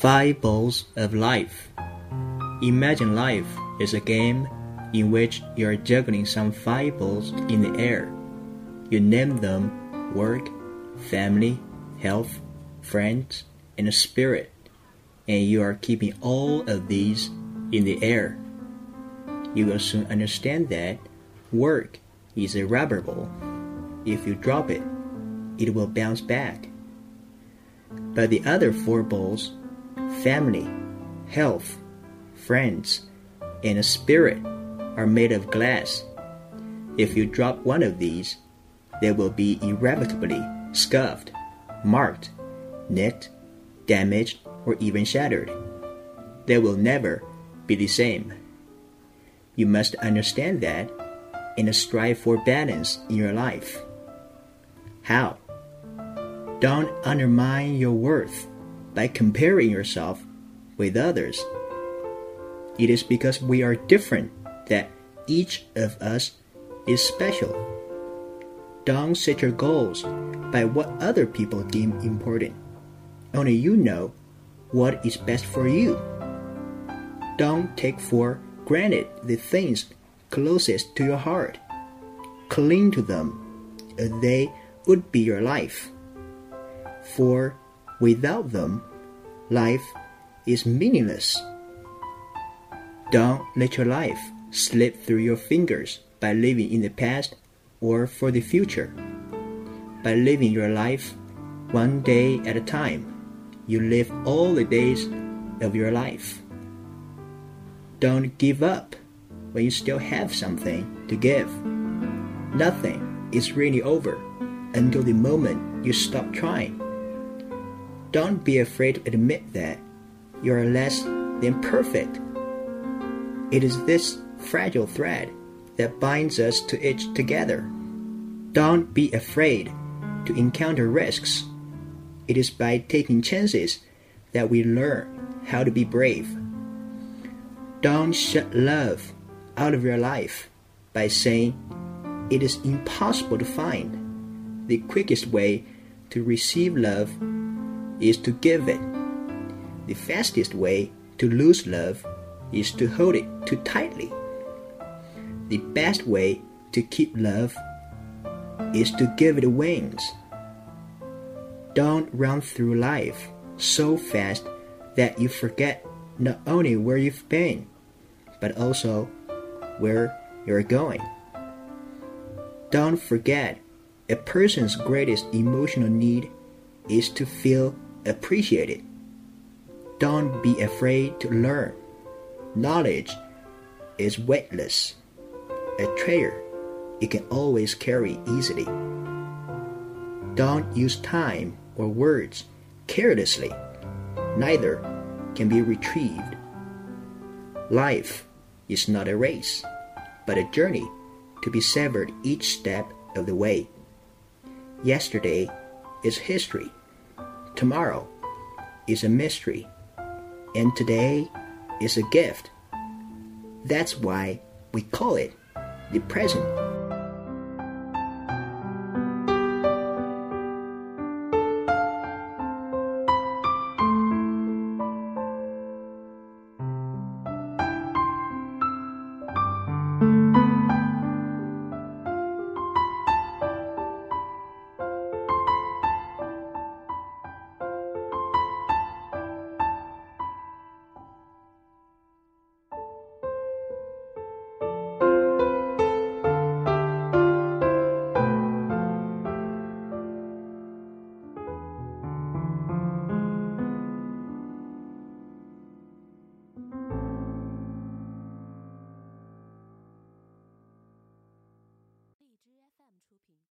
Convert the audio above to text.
Five balls of life. Imagine life is a game in which you are juggling some five balls in the air. You name them work, family, health, friends, and a spirit, and you are keeping all of these in the air. You will soon understand that work is a rubber ball. If you drop it, it will bounce back. But the other four balls family, health, friends, and a spirit are made of glass. If you drop one of these, they will be irrevocably scuffed, marked, nicked, damaged, or even shattered. They will never be the same. You must understand that and strive for balance in your life. How? Don't undermine your worth by comparing yourself with others. It is because we are different that each of us is special. Don't set your goals by what other people deem important. Only you know what is best for you. Don't take for granted the things closest to your heart. Cling to them, they would be your life. For without them, life is meaningless. Don't let your life slip through your fingers by living in the past or for the future. By living your life one day at a time, you live all the days of your life. Don't give up when you still have something to give. Nothing is really over until the moment you stop trying. Don't be afraid to admit that you are less than perfect. It is this fragile thread that binds us to each together. Don't be afraid to encounter risks. It is by taking chances that we learn how to be brave. Don't shut love out of your life by saying it is impossible to find. The quickest way to receive love is to give it. The fastest way to lose love is to hold it too tightly. The best way to keep love is to give it wings. Don't run through life so fast that you forget not only where you've been, but also where you're going. Don't forget, a person's greatest emotional need is to feel appreciated. Don't be afraid to learn. Knowledge is weightless. A treasure you can always carry easily. Don't use time or words carelessly. Neither can be retrieved. Life is not a race, but a journey to be severed each step of the way. Yesterday is history. Tomorrow is a mystery. And today is a gift. That's why we call it the present.